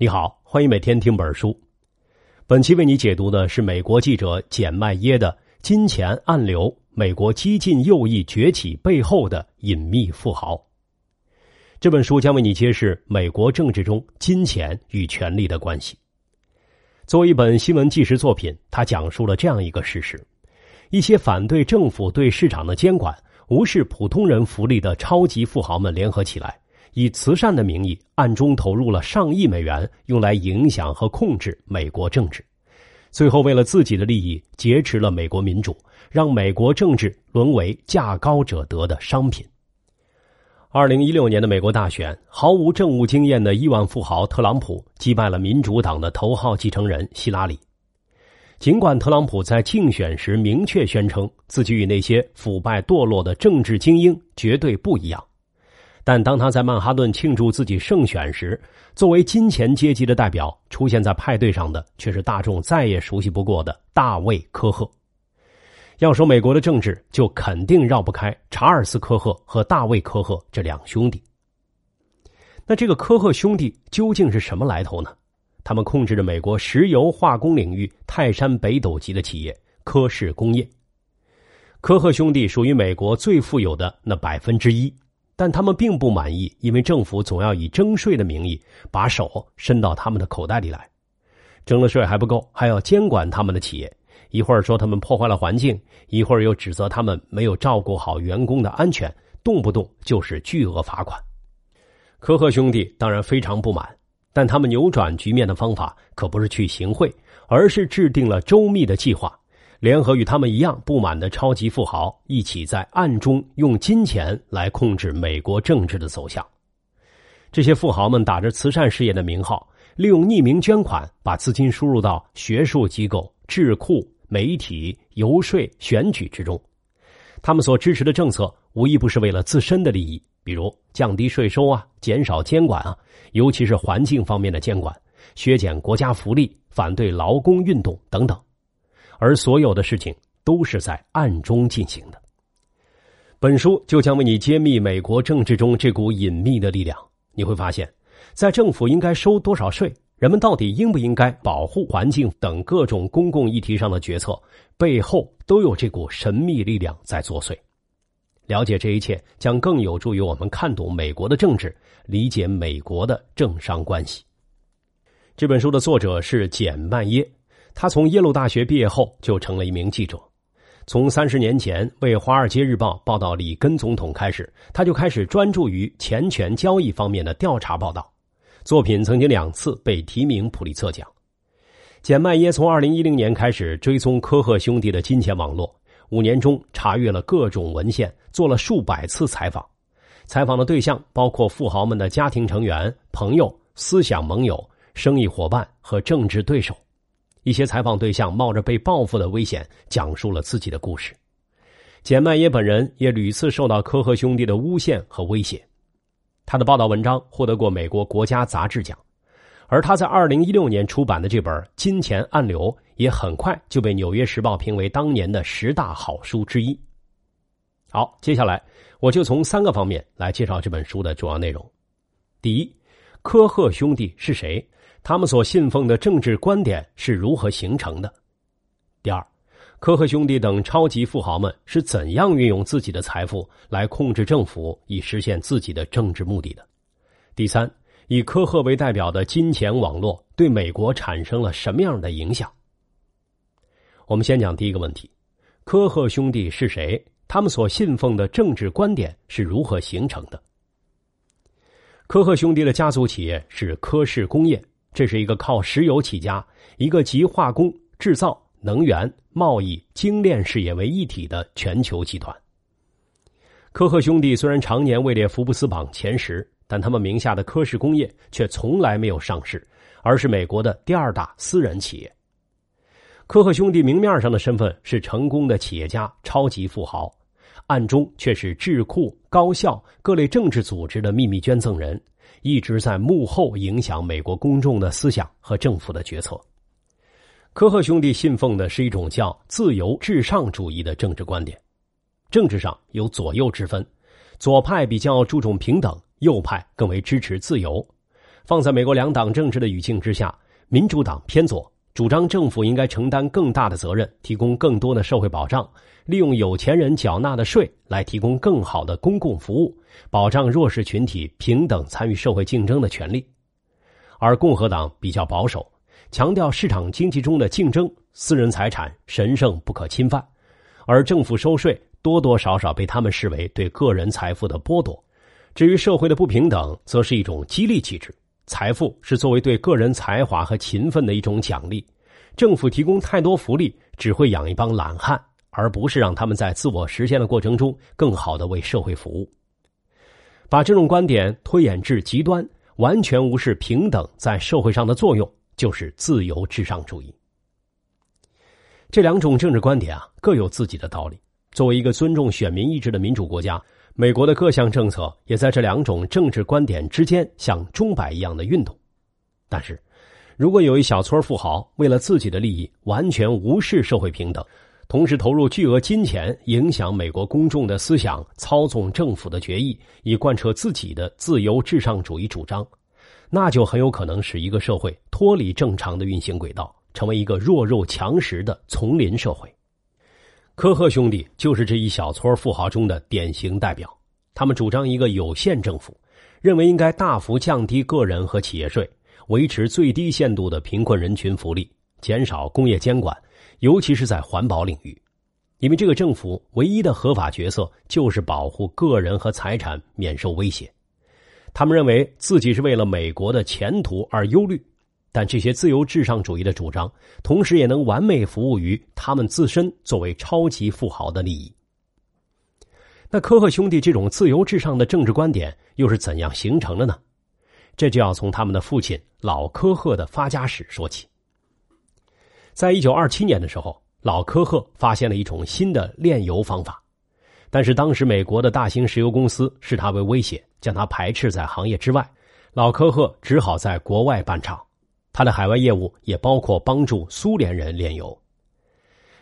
你好，欢迎每天听本书。本期为你解读的是美国记者简麦耶的《金钱暗流：美国激进右翼崛起背后的隐秘富豪》。这本书将为你揭示美国政治中金钱与权力的关系。作为一本新闻纪实作品，它讲述了这样一个事实：一些反对政府对市场的监管、无视普通人福利的超级富豪们联合起来。以慈善的名义，暗中投入了上亿美元，用来影响和控制美国政治。最后，为了自己的利益，劫持了美国民主，让美国政治沦为价高者得的商品。二零一六年的美国大选，毫无政务经验的亿万富豪特朗普击败了民主党的头号继承人希拉里。尽管特朗普在竞选时明确宣称自己与那些腐败堕落的政治精英绝对不一样。但当他在曼哈顿庆祝自己胜选时，作为金钱阶级的代表出现在派对上的，却是大众再也熟悉不过的大卫·科赫。要说美国的政治，就肯定绕不开查尔斯·科赫和大卫·科赫这两兄弟。那这个科赫兄弟究竟是什么来头呢？他们控制着美国石油化工领域泰山北斗级的企业科氏工业。科赫兄弟属于美国最富有的那百分之一。但他们并不满意，因为政府总要以征税的名义把手伸到他们的口袋里来，征了税还不够，还要监管他们的企业。一会儿说他们破坏了环境，一会儿又指责他们没有照顾好员工的安全，动不动就是巨额罚款。科赫兄弟当然非常不满，但他们扭转局面的方法可不是去行贿，而是制定了周密的计划。联合与他们一样不满的超级富豪一起在暗中用金钱来控制美国政治的走向。这些富豪们打着慈善事业的名号，利用匿名捐款把资金输入到学术机构、智库、媒体、游说、选举之中。他们所支持的政策无一不是为了自身的利益，比如降低税收啊、减少监管啊，尤其是环境方面的监管、削减国家福利、反对劳工运动等等。而所有的事情都是在暗中进行的。本书就将为你揭秘美国政治中这股隐秘的力量。你会发现，在政府应该收多少税，人们到底应不应该保护环境等各种公共议题上的决策，背后都有这股神秘力量在作祟。了解这一切，将更有助于我们看懂美国的政治，理解美国的政商关系。这本书的作者是简曼耶。他从耶鲁大学毕业后就成了一名记者，从三十年前为《华尔街日报》报道里根总统开始，他就开始专注于钱权交易方面的调查报道。作品曾经两次被提名普利策奖。简麦耶从二零一零年开始追踪科赫兄弟的金钱网络，五年中查阅了各种文献，做了数百次采访。采访的对象包括富豪们的家庭成员、朋友、思想盟友、生意伙伴和政治对手。一些采访对象冒着被报复的危险，讲述了自己的故事。简麦耶本人也屡次受到科赫兄弟的诬陷和威胁。他的报道文章获得过美国国家杂志奖，而他在二零一六年出版的这本《金钱暗流》也很快就被《纽约时报》评为当年的十大好书之一。好，接下来我就从三个方面来介绍这本书的主要内容。第一，科赫兄弟是谁？他们所信奉的政治观点是如何形成的？第二，科赫兄弟等超级富豪们是怎样运用自己的财富来控制政府，以实现自己的政治目的的？第三，以科赫为代表的金钱网络对美国产生了什么样的影响？我们先讲第一个问题：科赫兄弟是谁？他们所信奉的政治观点是如何形成的？科赫兄弟的家族企业是科氏工业。这是一个靠石油起家、一个集化工、制造、能源、贸易、精炼事业为一体的全球集团。科赫兄弟虽然常年位列福布斯榜前十，但他们名下的科氏工业却从来没有上市，而是美国的第二大私人企业。科赫兄弟明面上的身份是成功的企业家、超级富豪，暗中却是智库、高校、各类政治组织的秘密捐赠人。一直在幕后影响美国公众的思想和政府的决策。科赫兄弟信奉的是一种叫“自由至上主义”的政治观点。政治上有左右之分，左派比较注重平等，右派更为支持自由。放在美国两党政治的语境之下，民主党偏左，主张政府应该承担更大的责任，提供更多的社会保障，利用有钱人缴纳的税来提供更好的公共服务，保障弱势群体平等参与社会竞争的权利。而共和党比较保守，强调市场经济中的竞争，私人财产神圣不可侵犯，而政府收税多多少少被他们视为对个人财富的剥夺。至于社会的不平等，则是一种激励机制。财富是作为对个人才华和勤奋的一种奖励，政府提供太多福利只会养一帮懒汉，而不是让他们在自我实现的过程中更好的为社会服务。把这种观点推演至极端，完全无视平等在社会上的作用，就是自由至上主义。这两种政治观点啊，各有自己的道理。作为一个尊重选民意志的民主国家。美国的各项政策也在这两种政治观点之间像钟摆一样的运动，但是，如果有一小撮富豪为了自己的利益完全无视社会平等，同时投入巨额金钱影响美国公众的思想，操纵政府的决议，以贯彻自己的自由至上主义主张，那就很有可能使一个社会脱离正常的运行轨道，成为一个弱肉强食的丛林社会。科赫兄弟就是这一小撮富豪中的典型代表。他们主张一个有限政府，认为应该大幅降低个人和企业税，维持最低限度的贫困人群福利，减少工业监管，尤其是在环保领域。因为这个政府唯一的合法角色就是保护个人和财产免受威胁。他们认为自己是为了美国的前途而忧虑。但这些自由至上主义的主张，同时也能完美服务于他们自身作为超级富豪的利益。那科赫兄弟这种自由至上的政治观点又是怎样形成的呢？这就要从他们的父亲老科赫的发家史说起。在一九二七年的时候，老科赫发现了一种新的炼油方法，但是当时美国的大型石油公司视他为威胁，将他排斥在行业之外。老科赫只好在国外办厂。他的海外业务也包括帮助苏联人炼油。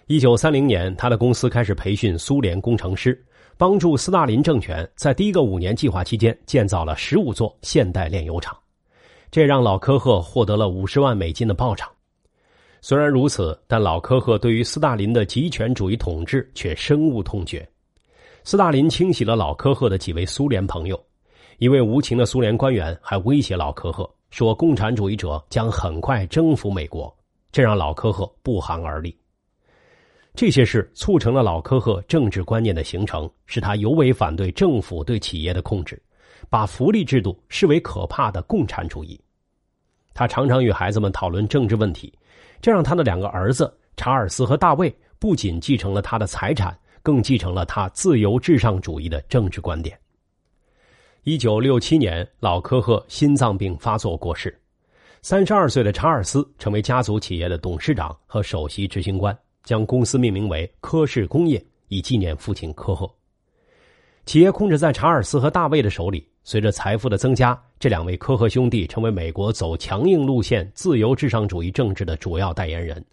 一九三零年，他的公司开始培训苏联工程师，帮助斯大林政权在第一个五年计划期间建造了十五座现代炼油厂，这让老科赫获得了五十万美金的报偿。虽然如此，但老科赫对于斯大林的极权主义统治却深恶痛绝。斯大林清洗了老科赫的几位苏联朋友，一位无情的苏联官员还威胁老科赫。说共产主义者将很快征服美国，这让老科赫不寒而栗。这些事促成了老科赫政治观念的形成，使他尤为反对政府对企业的控制，把福利制度视为可怕的共产主义。他常常与孩子们讨论政治问题，这让他的两个儿子查尔斯和大卫不仅继承了他的财产，更继承了他自由至上主义的政治观点。一九六七年，老科赫心脏病发作过世。三十二岁的查尔斯成为家族企业的董事长和首席执行官，将公司命名为科氏工业，以纪念父亲科赫。企业控制在查尔斯和大卫的手里。随着财富的增加，这两位科赫兄弟成为美国走强硬路线、自由至上主义政治的主要代言人。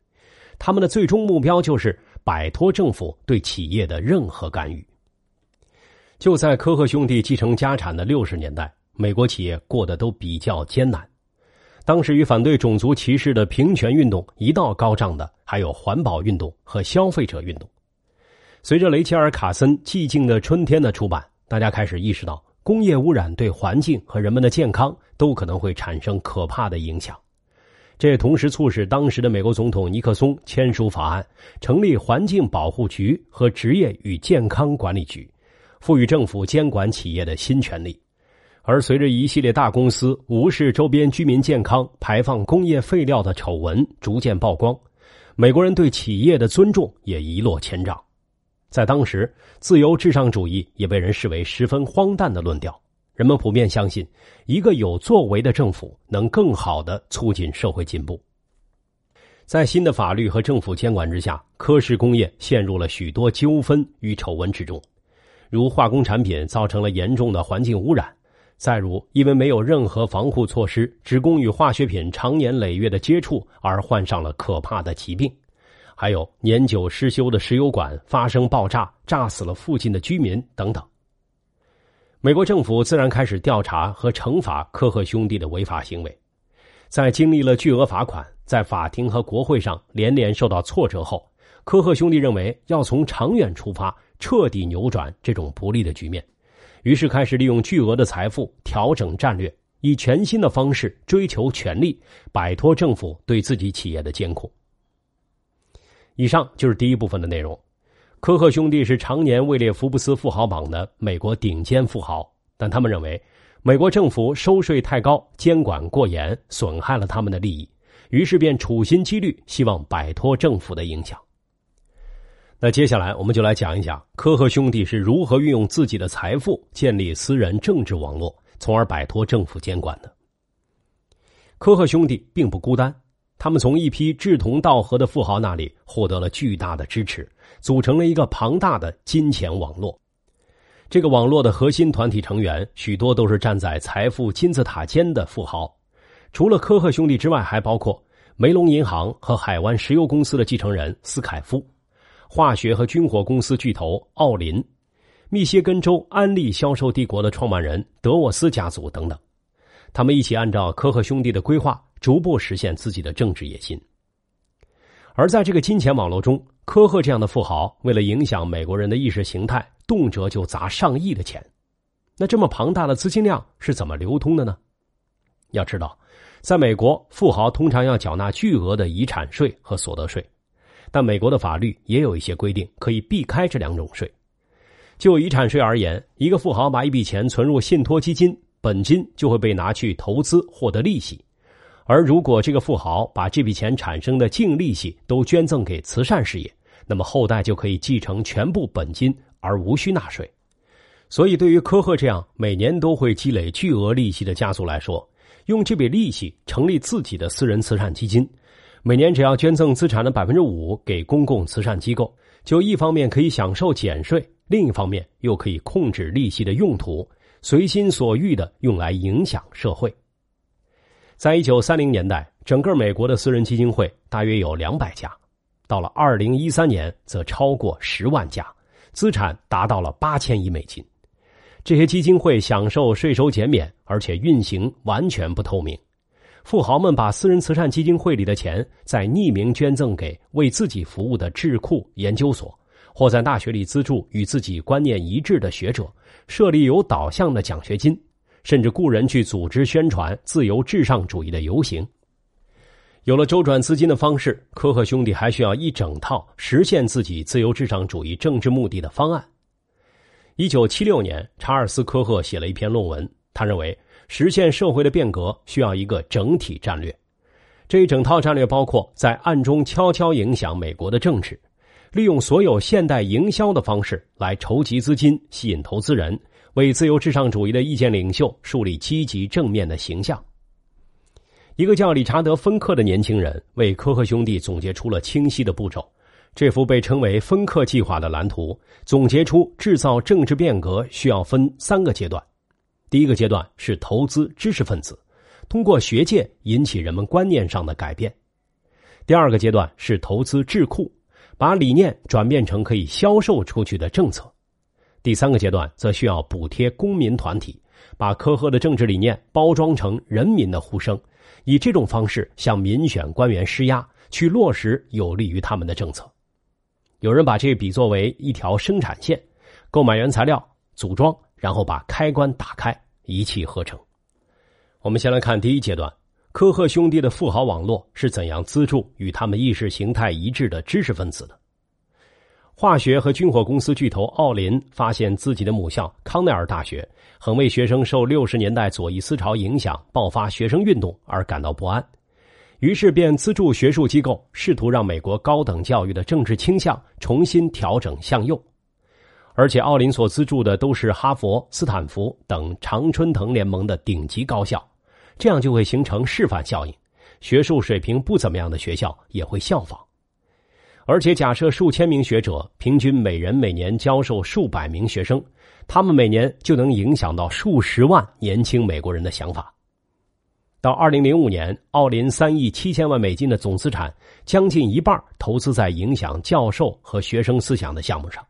他们的最终目标就是摆脱政府对企业的任何干预。就在科赫兄弟继承家产的六十年代，美国企业过得都比较艰难。当时与反对种族歧视的平权运动一道高涨的，还有环保运动和消费者运动。随着雷切尔·卡森《寂静的春天》的出版，大家开始意识到工业污染对环境和人们的健康都可能会产生可怕的影响。这也同时促使当时的美国总统尼克松签署法案，成立环境保护局和职业与健康管理局。赋予政府监管企业的新权利，而随着一系列大公司无视周边居民健康、排放工业废料的丑闻逐渐曝光，美国人对企业的尊重也一落千丈。在当时，自由至上主义也被人视为十分荒诞的论调。人们普遍相信，一个有作为的政府能更好的促进社会进步。在新的法律和政府监管之下，科氏工业陷入了许多纠纷与丑闻之中。如化工产品造成了严重的环境污染，再如因为没有任何防护措施，职工与化学品长年累月的接触而患上了可怕的疾病，还有年久失修的石油管发生爆炸，炸死了附近的居民等等。美国政府自然开始调查和惩罚科赫兄弟的违法行为。在经历了巨额罚款，在法庭和国会上连连受到挫折后，科赫兄弟认为要从长远出发，彻底扭转这种不利的局面，于是开始利用巨额的财富调整战略，以全新的方式追求权力，摆脱政府对自己企业的监控。以上就是第一部分的内容。科赫兄弟是常年位列福布斯富豪榜的美国顶尖富豪，但他们认为美国政府收税太高、监管过严，损害了他们的利益，于是便处心积虑希望摆脱政府的影响。那接下来我们就来讲一讲科赫兄弟是如何运用自己的财富建立私人政治网络，从而摆脱政府监管的。科赫兄弟并不孤单。他们从一批志同道合的富豪那里获得了巨大的支持，组成了一个庞大的金钱网络。这个网络的核心团体成员许多都是站在财富金字塔尖的富豪，除了科赫兄弟之外，还包括梅隆银行和海湾石油公司的继承人斯凯夫，化学和军火公司巨头奥林，密歇根州安利销售帝国的创办人德沃斯家族等等。他们一起按照科赫兄弟的规划。逐步实现自己的政治野心，而在这个金钱网络中，科赫这样的富豪为了影响美国人的意识形态，动辄就砸上亿的钱。那这么庞大的资金量是怎么流通的呢？要知道，在美国，富豪通常要缴纳巨额的遗产税和所得税，但美国的法律也有一些规定可以避开这两种税。就遗产税而言，一个富豪把一笔钱存入信托基金，本金就会被拿去投资，获得利息。而如果这个富豪把这笔钱产生的净利息都捐赠给慈善事业，那么后代就可以继承全部本金而无需纳税。所以，对于科赫这样每年都会积累巨额利息的家族来说，用这笔利息成立自己的私人慈善基金，每年只要捐赠资产的百分之五给公共慈善机构，就一方面可以享受减税，另一方面又可以控制利息的用途，随心所欲的用来影响社会。在一九三零年代，整个美国的私人基金会大约有两百家，到了二零一三年，则超过十万家，资产达到了八千亿美金。这些基金会享受税收减免，而且运行完全不透明。富豪们把私人慈善基金会里的钱再匿名捐赠给为自己服务的智库研究所，或在大学里资助与自己观念一致的学者，设立有导向的奖学金。甚至雇人去组织宣传自由至上主义的游行。有了周转资金的方式，科赫兄弟还需要一整套实现自己自由至上主义政治目的的方案。一九七六年，查尔斯·科赫写了一篇论文，他认为实现社会的变革需要一个整体战略。这一整套战略包括在暗中悄悄影响美国的政治，利用所有现代营销的方式来筹集资金、吸引投资人。为自由至上主义的意见领袖树立积极正面的形象。一个叫理查德·芬克的年轻人为科赫兄弟总结出了清晰的步骤。这幅被称为“芬克计划”的蓝图总结出制造政治变革需要分三个阶段：第一个阶段是投资知识分子，通过学界引起人们观念上的改变；第二个阶段是投资智库，把理念转变成可以销售出去的政策。第三个阶段则需要补贴公民团体，把科赫的政治理念包装成人民的呼声，以这种方式向民选官员施压，去落实有利于他们的政策。有人把这比作为一条生产线，购买原材料、组装，然后把开关打开，一气呵成。我们先来看第一阶段，科赫兄弟的富豪网络是怎样资助与他们意识形态一致的知识分子的。化学和军火公司巨头奥林发现自己的母校康奈尔大学很为学生受六十年代左翼思潮影响爆发学生运动而感到不安，于是便资助学术机构，试图让美国高等教育的政治倾向重新调整向右。而且奥林所资助的都是哈佛、斯坦福等常春藤联盟的顶级高校，这样就会形成示范效应，学术水平不怎么样的学校也会效仿。而且，假设数千名学者平均每人每年教授数百名学生，他们每年就能影响到数十万年轻美国人的想法。到二零零五年，奥林三亿七千万美金的总资产，将近一半投资在影响教授和学生思想的项目上。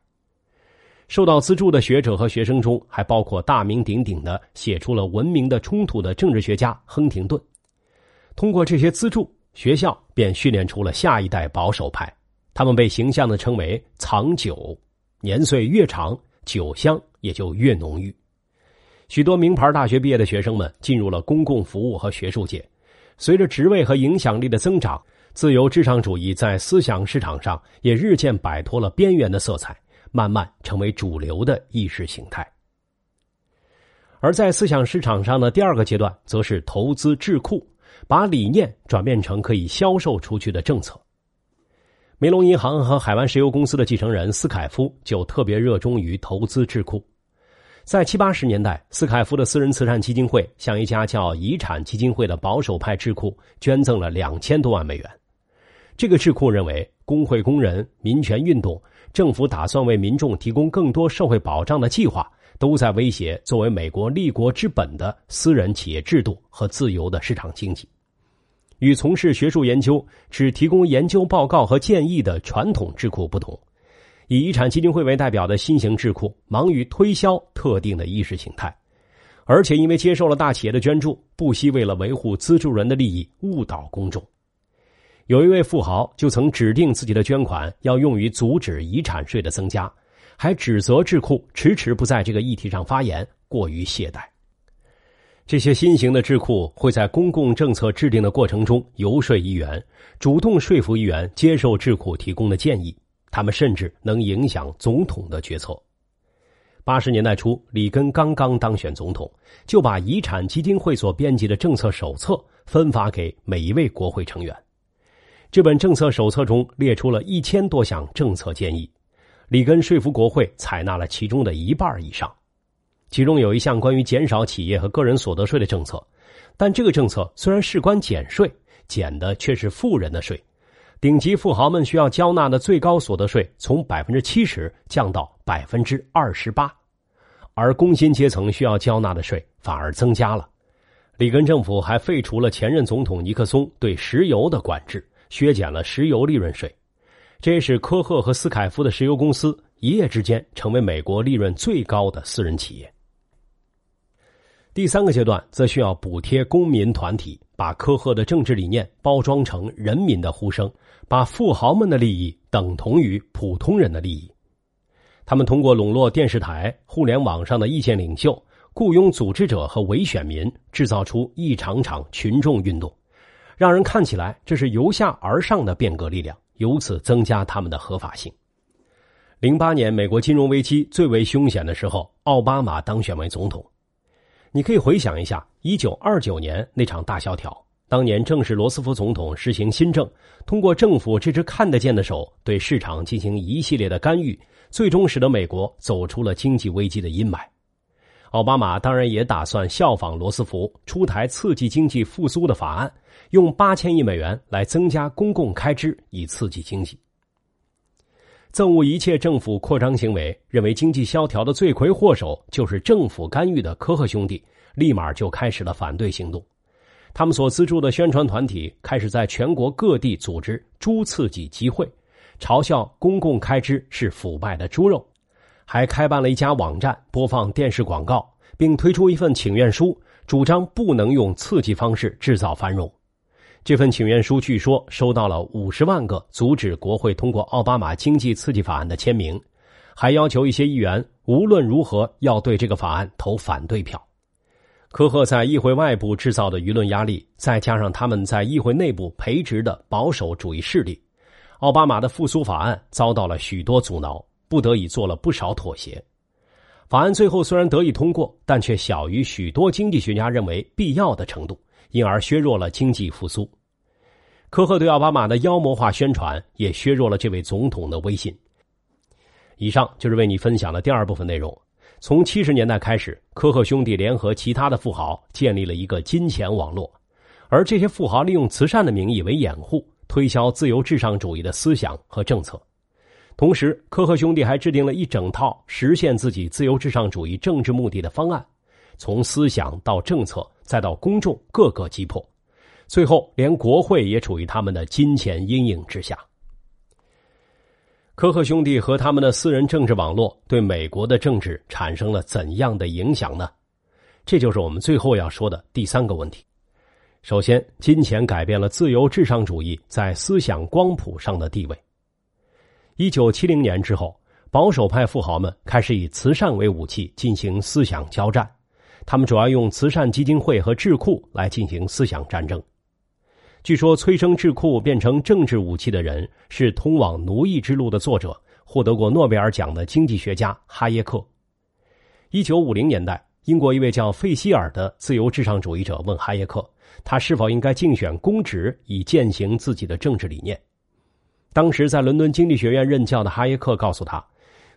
受到资助的学者和学生中，还包括大名鼎鼎的写出了《文明的冲突》的政治学家亨廷顿。通过这些资助，学校便训练出了下一代保守派，他们被形象的称为“藏酒”，年岁越长，酒香也就越浓郁。许多名牌大学毕业的学生们进入了公共服务和学术界，随着职位和影响力的增长，自由至上主义在思想市场上也日渐摆脱了边缘的色彩。慢慢成为主流的意识形态，而在思想市场上的第二个阶段，则是投资智库，把理念转变成可以销售出去的政策。梅隆银行和海湾石油公司的继承人斯凯夫就特别热衷于投资智库。在七八十年代，斯凯夫的私人慈善基金会向一家叫遗产基金会的保守派智库捐赠了两千多万美元。这个智库认为，工会工人、民权运动。政府打算为民众提供更多社会保障的计划，都在威胁作为美国立国之本的私人企业制度和自由的市场经济。与从事学术研究、只提供研究报告和建议的传统智库不同，以遗产基金会为代表的新型智库忙于推销特定的意识形态，而且因为接受了大企业的捐助，不惜为了维护资助人的利益误导公众。有一位富豪就曾指定自己的捐款要用于阻止遗产税的增加，还指责智库迟迟不在这个议题上发言，过于懈怠。这些新型的智库会在公共政策制定的过程中游说议员，主动说服议员接受智库提供的建议。他们甚至能影响总统的决策。八十年代初，里根刚刚当选总统，就把遗产基金会所编辑的政策手册分发给每一位国会成员。这本政策手册中列出了一千多项政策建议，里根说服国会采纳了其中的一半以上。其中有一项关于减少企业和个人所得税的政策，但这个政策虽然事关减税，减的却是富人的税。顶级富豪们需要交纳的最高所得税从百分之七十降到百分之二十八，而工薪阶层需要交纳的税反而增加了。里根政府还废除了前任总统尼克松对石油的管制。削减了石油利润税，这使科赫和斯凯夫的石油公司一夜之间成为美国利润最高的私人企业。第三个阶段则需要补贴公民团体，把科赫的政治理念包装成人民的呼声，把富豪们的利益等同于普通人的利益。他们通过笼络电视台、互联网上的意见领袖、雇佣组织者和伪选民，制造出一场场群众运动。让人看起来这是由下而上的变革力量，由此增加他们的合法性。零八年美国金融危机最为凶险的时候，奥巴马当选为总统。你可以回想一下一九二九年那场大萧条，当年正是罗斯福总统实行新政，通过政府这只看得见的手对市场进行一系列的干预，最终使得美国走出了经济危机的阴霾。奥巴马当然也打算效仿罗斯福，出台刺激经济复苏的法案，用八千亿美元来增加公共开支，以刺激经济。憎恶一切政府扩张行为，认为经济萧条的罪魁祸首就是政府干预的科赫兄弟，立马就开始了反对行动。他们所资助的宣传团体开始在全国各地组织猪刺激集会，嘲笑公共开支是腐败的猪肉。还开办了一家网站，播放电视广告，并推出一份请愿书，主张不能用刺激方式制造繁荣。这份请愿书据说收到了五十万个阻止国会通过奥巴马经济刺激法案的签名，还要求一些议员无论如何要对这个法案投反对票。科赫在议会外部制造的舆论压力，再加上他们在议会内部培植的保守主义势力，奥巴马的复苏法案遭到了许多阻挠。不得已做了不少妥协，法案最后虽然得以通过，但却小于许多经济学家认为必要的程度，因而削弱了经济复苏。科赫对奥巴马的妖魔化宣传也削弱了这位总统的威信。以上就是为你分享的第二部分内容。从七十年代开始，科赫兄弟联合其他的富豪建立了一个金钱网络，而这些富豪利用慈善的名义为掩护，推销自由至上主义的思想和政策。同时，科赫兄弟还制定了一整套实现自己自由至上主义政治目的的方案，从思想到政策，再到公众，各个击破，最后连国会也处于他们的金钱阴影之下。科赫兄弟和他们的私人政治网络对美国的政治产生了怎样的影响呢？这就是我们最后要说的第三个问题。首先，金钱改变了自由至上主义在思想光谱上的地位。一九七零年之后，保守派富豪们开始以慈善为武器进行思想交战，他们主要用慈善基金会和智库来进行思想战争。据说，催生智库变成政治武器的人是《通往奴役之路》的作者、获得过诺贝尔奖的经济学家哈耶克。一九五零年代，英国一位叫费希尔的自由至上主义者问哈耶克，他是否应该竞选公职以践行自己的政治理念。当时在伦敦经济学院任教的哈耶克告诉他，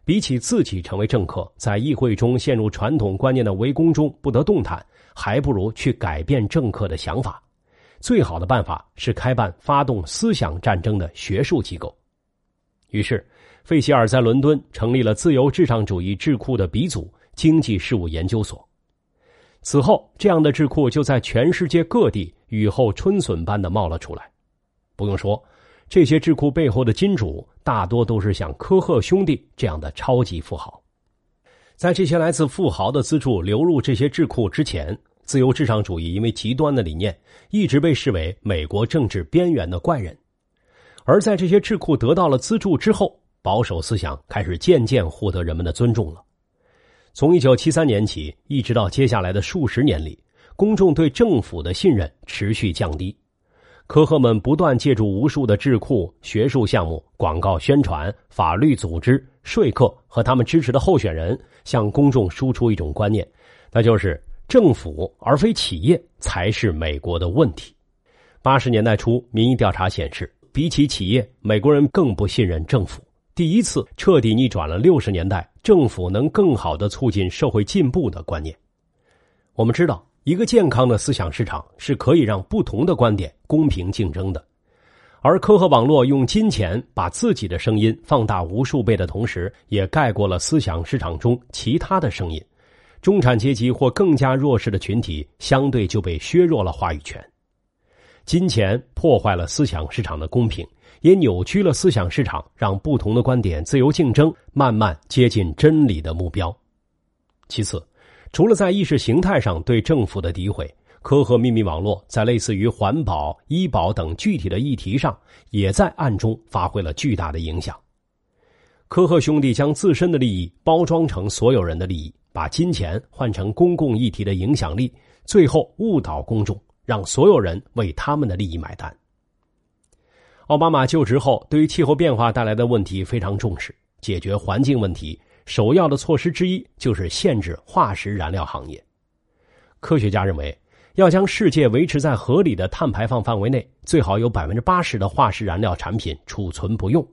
比起自己成为政客，在议会中陷入传统观念的围攻中不得动弹，还不如去改变政客的想法。最好的办法是开办发动思想战争的学术机构。于是，费希尔在伦敦成立了自由至上主义智库的鼻祖——经济事务研究所。此后，这样的智库就在全世界各地雨后春笋般的冒了出来。不用说，这些智库背后的金主大多都是像科赫兄弟这样的超级富豪。在这些来自富豪的资助流入这些智库之前。自由至上主义因为极端的理念，一直被视为美国政治边缘的怪人。而在这些智库得到了资助之后，保守思想开始渐渐获得人们的尊重了。从一九七三年起，一直到接下来的数十年里，公众对政府的信任持续降低。科赫们不断借助无数的智库、学术项目、广告宣传、法律组织、说客和他们支持的候选人，向公众输出一种观念，那就是。政府而非企业才是美国的问题。八十年代初，民意调查显示，比起企业，美国人更不信任政府。第一次彻底逆转了六十年代政府能更好的促进社会进步的观念。我们知道，一个健康的思想市场是可以让不同的观点公平竞争的。而科赫网络用金钱把自己的声音放大无数倍的同时，也盖过了思想市场中其他的声音。中产阶级或更加弱势的群体，相对就被削弱了话语权。金钱破坏了思想市场的公平，也扭曲了思想市场让不同的观点自由竞争，慢慢接近真理的目标。其次，除了在意识形态上对政府的诋毁，科赫秘密网络在类似于环保、医保等具体的议题上，也在暗中发挥了巨大的影响。科赫兄弟将自身的利益包装成所有人的利益。把金钱换成公共议题的影响力，最后误导公众，让所有人为他们的利益买单。奥巴马就职后，对于气候变化带来的问题非常重视，解决环境问题首要的措施之一就是限制化石燃料行业。科学家认为，要将世界维持在合理的碳排放范围内，最好有百分之八十的化石燃料产品储存不用。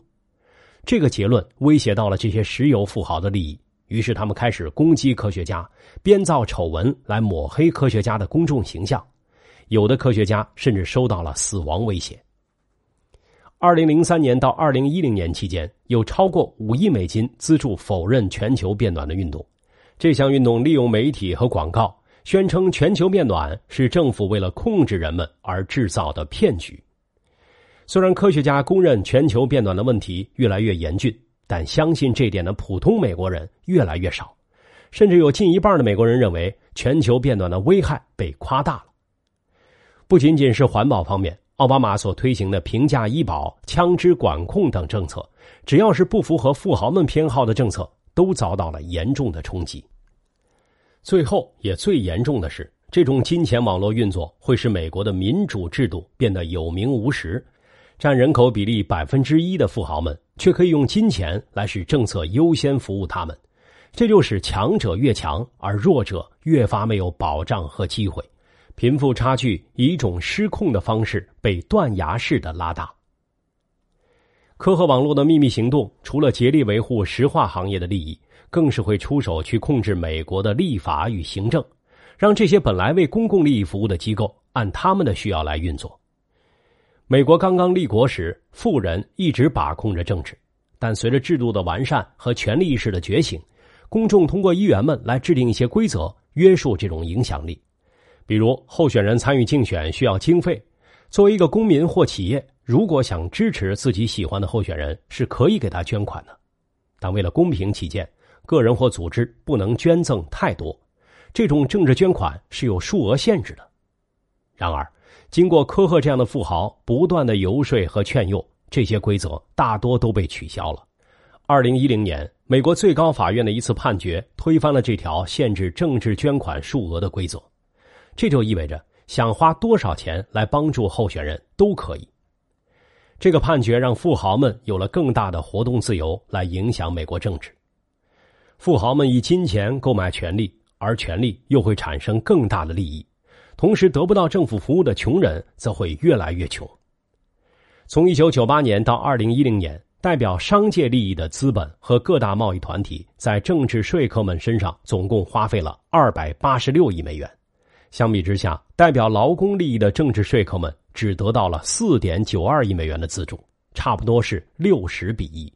这个结论威胁到了这些石油富豪的利益。于是，他们开始攻击科学家，编造丑闻来抹黑科学家的公众形象。有的科学家甚至收到了死亡威胁。二零零三年到二零一零年期间，有超过五亿美金资助否认全球变暖的运动。这项运动利用媒体和广告，宣称全球变暖是政府为了控制人们而制造的骗局。虽然科学家公认全球变暖的问题越来越严峻。但相信这点的普通美国人越来越少，甚至有近一半的美国人认为全球变暖的危害被夸大了。不仅仅是环保方面，奥巴马所推行的平价医保、枪支管控等政策，只要是不符合富豪们偏好的政策，都遭到了严重的冲击。最后，也最严重的是，这种金钱网络运作会使美国的民主制度变得有名无实。占人口比例百分之一的富豪们，却可以用金钱来使政策优先服务他们，这就使强者越强，而弱者越发没有保障和机会，贫富差距以一种失控的方式被断崖式的拉大。科赫网络的秘密行动，除了竭力维护石化行业的利益，更是会出手去控制美国的立法与行政，让这些本来为公共利益服务的机构按他们的需要来运作。美国刚刚立国时，富人一直把控着政治，但随着制度的完善和权力意识的觉醒，公众通过议员们来制定一些规则，约束这种影响力。比如，候选人参与竞选需要经费，作为一个公民或企业，如果想支持自己喜欢的候选人，是可以给他捐款的，但为了公平起见，个人或组织不能捐赠太多。这种政治捐款是有数额限制的。然而，经过科赫这样的富豪不断的游说和劝诱，这些规则大多都被取消了。二零一零年，美国最高法院的一次判决推翻了这条限制政治捐款数额的规则。这就意味着，想花多少钱来帮助候选人都可以。这个判决让富豪们有了更大的活动自由，来影响美国政治。富豪们以金钱购买权利，而权力又会产生更大的利益。同时，得不到政府服务的穷人则会越来越穷。从一九九八年到二零一零年，代表商界利益的资本和各大贸易团体在政治说客们身上总共花费了二百八十六亿美元。相比之下，代表劳工利益的政治说客们只得到了四点九二亿美元的资助，差不多是六十比一。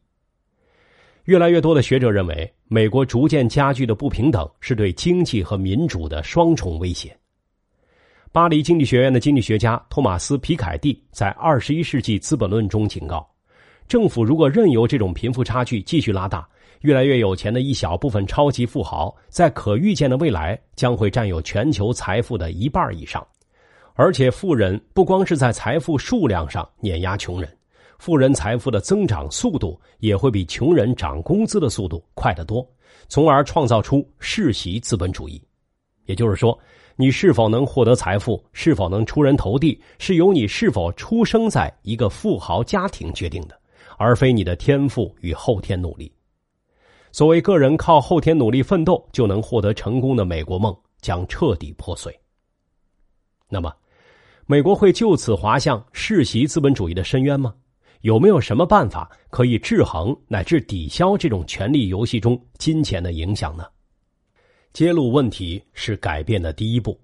越来越多的学者认为，美国逐渐加剧的不平等是对经济和民主的双重威胁。巴黎经济学院的经济学家托马斯·皮凯蒂在《二十一世纪资本论》中警告：政府如果任由这种贫富差距继续拉大，越来越有钱的一小部分超级富豪在可预见的未来将会占有全球财富的一半以上。而且，富人不光是在财富数量上碾压穷人，富人财富的增长速度也会比穷人涨工资的速度快得多，从而创造出世袭资本主义。也就是说。你是否能获得财富，是否能出人头地，是由你是否出生在一个富豪家庭决定的，而非你的天赋与后天努力。所谓个人靠后天努力奋斗就能获得成功的美国梦将彻底破碎。那么，美国会就此滑向世袭资本主义的深渊吗？有没有什么办法可以制衡乃至抵消这种权力游戏中金钱的影响呢？揭露问题是改变的第一步。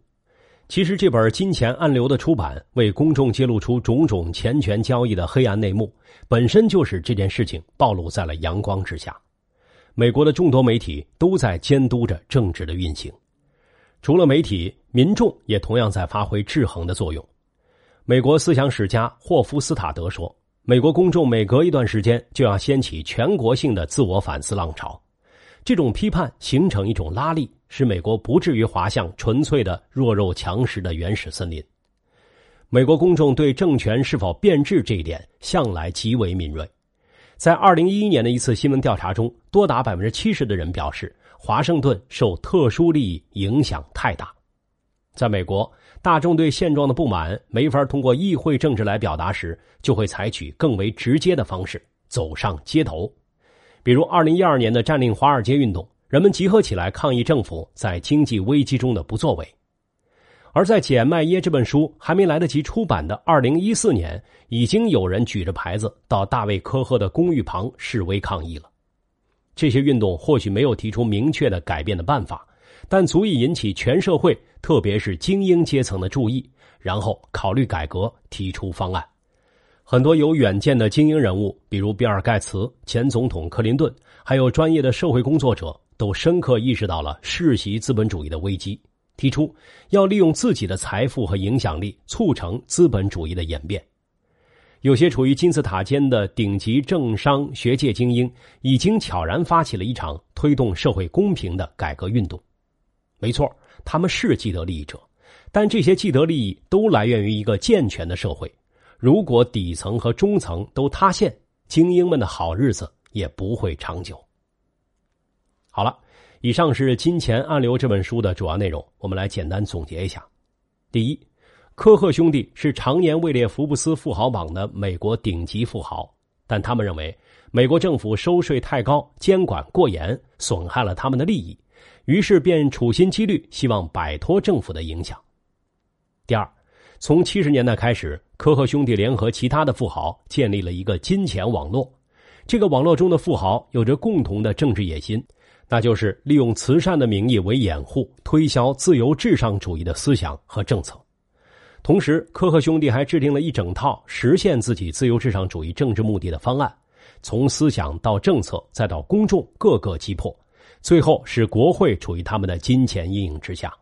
其实，这本《金钱暗流》的出版，为公众揭露出种种钱权交易的黑暗内幕，本身就使这件事情暴露在了阳光之下。美国的众多媒体都在监督着政治的运行，除了媒体，民众也同样在发挥制衡的作用。美国思想史家霍夫斯塔德说：“美国公众每隔一段时间就要掀起全国性的自我反思浪潮。”这种批判形成一种拉力，使美国不至于滑向纯粹的弱肉强食的原始森林。美国公众对政权是否变质这一点向来极为敏锐。在二零一一年的一次新闻调查中，多达百分之七十的人表示，华盛顿受特殊利益影响太大。在美国，大众对现状的不满没法通过议会政治来表达时，就会采取更为直接的方式走上街头。比如，二零一二年的占领华尔街运动，人们集合起来抗议政府在经济危机中的不作为；而在《简·麦耶》这本书还没来得及出版的二零一四年，已经有人举着牌子到大卫·科赫的公寓旁示威抗议了。这些运动或许没有提出明确的改变的办法，但足以引起全社会，特别是精英阶层的注意，然后考虑改革，提出方案。很多有远见的精英人物，比如比尔·盖茨、前总统克林顿，还有专业的社会工作者，都深刻意识到了世袭资本主义的危机，提出要利用自己的财富和影响力促成资本主义的演变。有些处于金字塔尖的顶级政商学界精英，已经悄然发起了一场推动社会公平的改革运动。没错，他们是既得利益者，但这些既得利益都来源于一个健全的社会。如果底层和中层都塌陷，精英们的好日子也不会长久。好了，以上是《金钱暗流》这本书的主要内容，我们来简单总结一下：第一，科赫兄弟是常年位列福布斯富豪榜的美国顶级富豪，但他们认为美国政府收税太高、监管过严，损害了他们的利益，于是便处心积虑希望摆脱政府的影响。第二。从七十年代开始，科赫兄弟联合其他的富豪建立了一个金钱网络。这个网络中的富豪有着共同的政治野心，那就是利用慈善的名义为掩护，推销自由至上主义的思想和政策。同时，科赫兄弟还制定了一整套实现自己自由至上主义政治目的的方案，从思想到政策再到公众，各个击破，最后使国会处于他们的金钱阴影之下。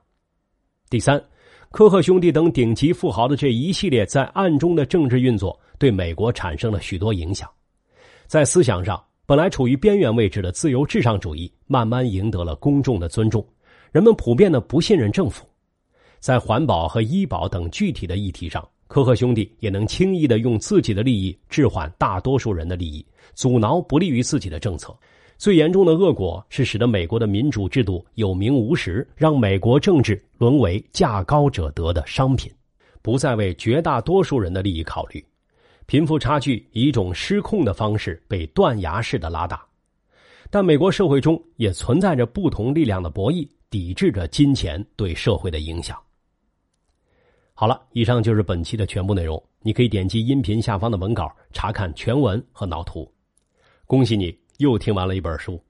第三。科赫兄弟等顶级富豪的这一系列在暗中的政治运作，对美国产生了许多影响。在思想上，本来处于边缘位置的自由至上主义慢慢赢得了公众的尊重，人们普遍的不信任政府。在环保和医保等具体的议题上，科赫兄弟也能轻易的用自己的利益置换大多数人的利益，阻挠不利于自己的政策。最严重的恶果是使得美国的民主制度有名无实，让美国政治沦为价高者得的商品，不再为绝大多数人的利益考虑。贫富差距以一种失控的方式被断崖式的拉大，但美国社会中也存在着不同力量的博弈，抵制着金钱对社会的影响。好了，以上就是本期的全部内容。你可以点击音频下方的文稿查看全文和脑图。恭喜你！又听完了一本书。